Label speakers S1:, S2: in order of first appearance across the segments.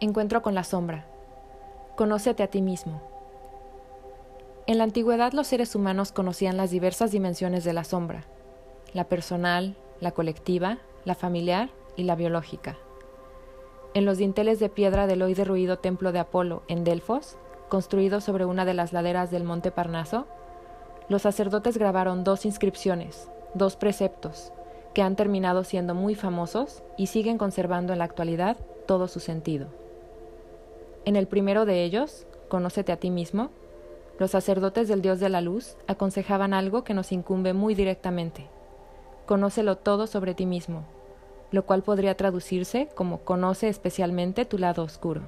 S1: Encuentro con la sombra. Conócete a ti mismo. En la antigüedad los seres humanos conocían las diversas dimensiones de la sombra, la personal, la colectiva, la familiar y la biológica. En los dinteles de piedra del hoy derruido templo de Apolo en Delfos, construido sobre una de las laderas del monte Parnaso, los sacerdotes grabaron dos inscripciones, dos preceptos, que han terminado siendo muy famosos y siguen conservando en la actualidad todo su sentido. En el primero de ellos, Conócete a ti mismo, los sacerdotes del Dios de la Luz aconsejaban algo que nos incumbe muy directamente. Conócelo todo sobre ti mismo, lo cual podría traducirse como conoce especialmente tu lado oscuro.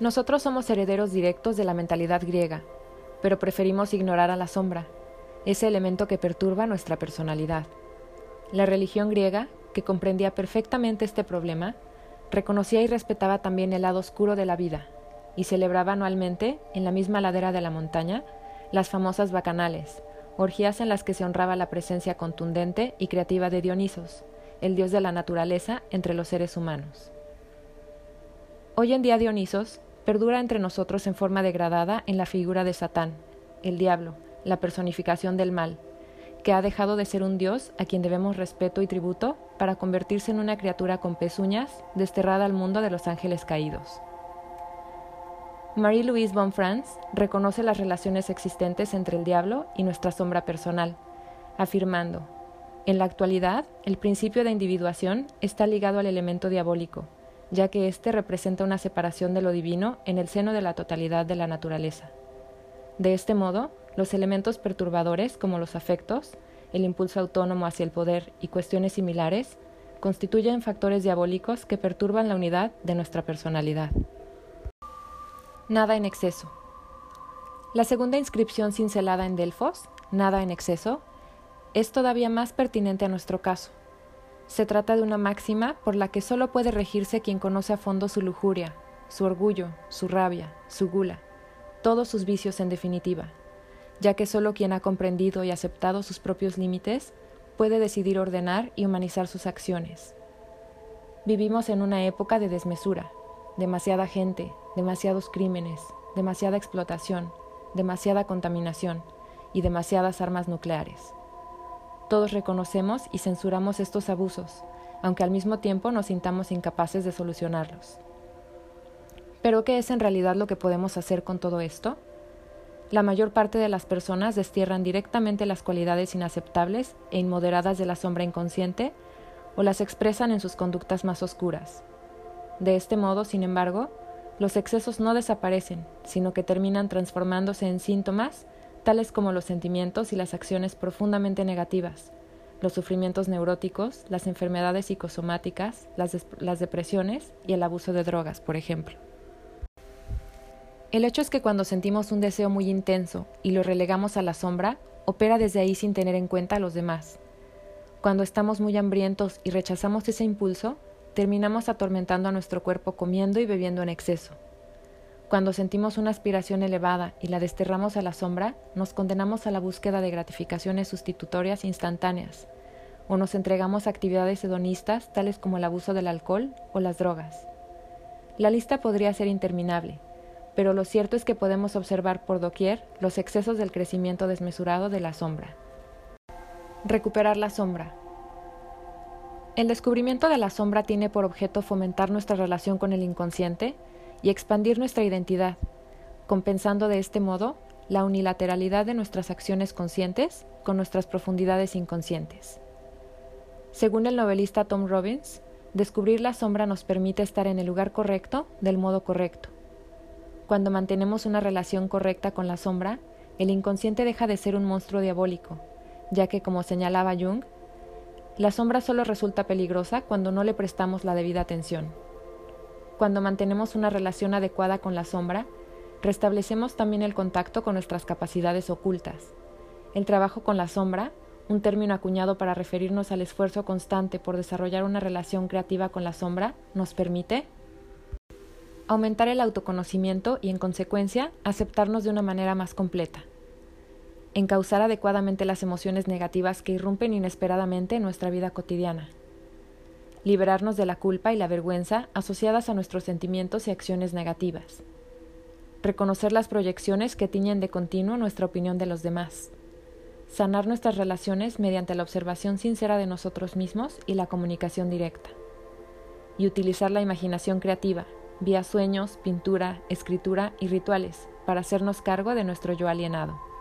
S1: Nosotros somos herederos directos de la mentalidad griega, pero preferimos ignorar a la sombra, ese elemento que perturba nuestra personalidad. La religión griega, que comprendía perfectamente este problema, Reconocía y respetaba también el lado oscuro de la vida, y celebraba anualmente, en la misma ladera de la montaña, las famosas bacanales, orgías en las que se honraba la presencia contundente y creativa de Dionisos, el dios de la naturaleza entre los seres humanos. Hoy en día Dionisos perdura entre nosotros en forma degradada en la figura de Satán, el diablo, la personificación del mal, que ha dejado de ser un dios a quien debemos respeto y tributo para convertirse en una criatura con pezuñas desterrada al mundo de los ángeles caídos. Marie-Louise Bonfrance reconoce las relaciones existentes entre el diablo y nuestra sombra personal, afirmando, en la actualidad, el principio de individuación está ligado al elemento diabólico, ya que éste representa una separación de lo divino en el seno de la totalidad de la naturaleza. De este modo, los elementos perturbadores, como los afectos, el impulso autónomo hacia el poder y cuestiones similares, constituyen factores diabólicos que perturban la unidad de nuestra personalidad. Nada en exceso. La segunda inscripción cincelada en Delfos, Nada en exceso, es todavía más pertinente a nuestro caso. Se trata de una máxima por la que solo puede regirse quien conoce a fondo su lujuria, su orgullo, su rabia, su gula, todos sus vicios en definitiva, ya que solo quien ha comprendido y aceptado sus propios límites puede decidir ordenar y humanizar sus acciones. Vivimos en una época de desmesura, demasiada gente, demasiados crímenes, demasiada explotación, demasiada contaminación y demasiadas armas nucleares. Todos reconocemos y censuramos estos abusos, aunque al mismo tiempo nos sintamos incapaces de solucionarlos. Pero ¿qué es en realidad lo que podemos hacer con todo esto? La mayor parte de las personas destierran directamente las cualidades inaceptables e inmoderadas de la sombra inconsciente o las expresan en sus conductas más oscuras. De este modo, sin embargo, los excesos no desaparecen, sino que terminan transformándose en síntomas tales como los sentimientos y las acciones profundamente negativas, los sufrimientos neuróticos, las enfermedades psicosomáticas, las, las depresiones y el abuso de drogas, por ejemplo. El hecho es que cuando sentimos un deseo muy intenso y lo relegamos a la sombra, opera desde ahí sin tener en cuenta a los demás. Cuando estamos muy hambrientos y rechazamos ese impulso, terminamos atormentando a nuestro cuerpo comiendo y bebiendo en exceso. Cuando sentimos una aspiración elevada y la desterramos a la sombra, nos condenamos a la búsqueda de gratificaciones sustitutorias instantáneas, o nos entregamos a actividades hedonistas tales como el abuso del alcohol o las drogas. La lista podría ser interminable, pero lo cierto es que podemos observar por doquier los excesos del crecimiento desmesurado de la sombra. Recuperar la sombra. El descubrimiento de la sombra tiene por objeto fomentar nuestra relación con el inconsciente y expandir nuestra identidad, compensando de este modo la unilateralidad de nuestras acciones conscientes con nuestras profundidades inconscientes. Según el novelista Tom Robbins, descubrir la sombra nos permite estar en el lugar correcto del modo correcto cuando mantenemos una relación correcta con la sombra, el inconsciente deja de ser un monstruo diabólico, ya que, como señalaba Jung, la sombra solo resulta peligrosa cuando no le prestamos la debida atención. Cuando mantenemos una relación adecuada con la sombra, restablecemos también el contacto con nuestras capacidades ocultas. El trabajo con la sombra, un término acuñado para referirnos al esfuerzo constante por desarrollar una relación creativa con la sombra, nos permite aumentar el autoconocimiento y, en consecuencia, aceptarnos de una manera más completa. Encauzar adecuadamente las emociones negativas que irrumpen inesperadamente en nuestra vida cotidiana. liberarnos de la culpa y la vergüenza asociadas a nuestros sentimientos y acciones negativas, reconocer las proyecciones que tiñen de continuo nuestra opinión de los demás, sanar nuestras relaciones mediante la observación sincera de nosotros mismos y la comunicación directa, y utilizar la imaginación creativa, vía sueños, pintura, escritura y rituales, para hacernos cargo de nuestro yo alienado.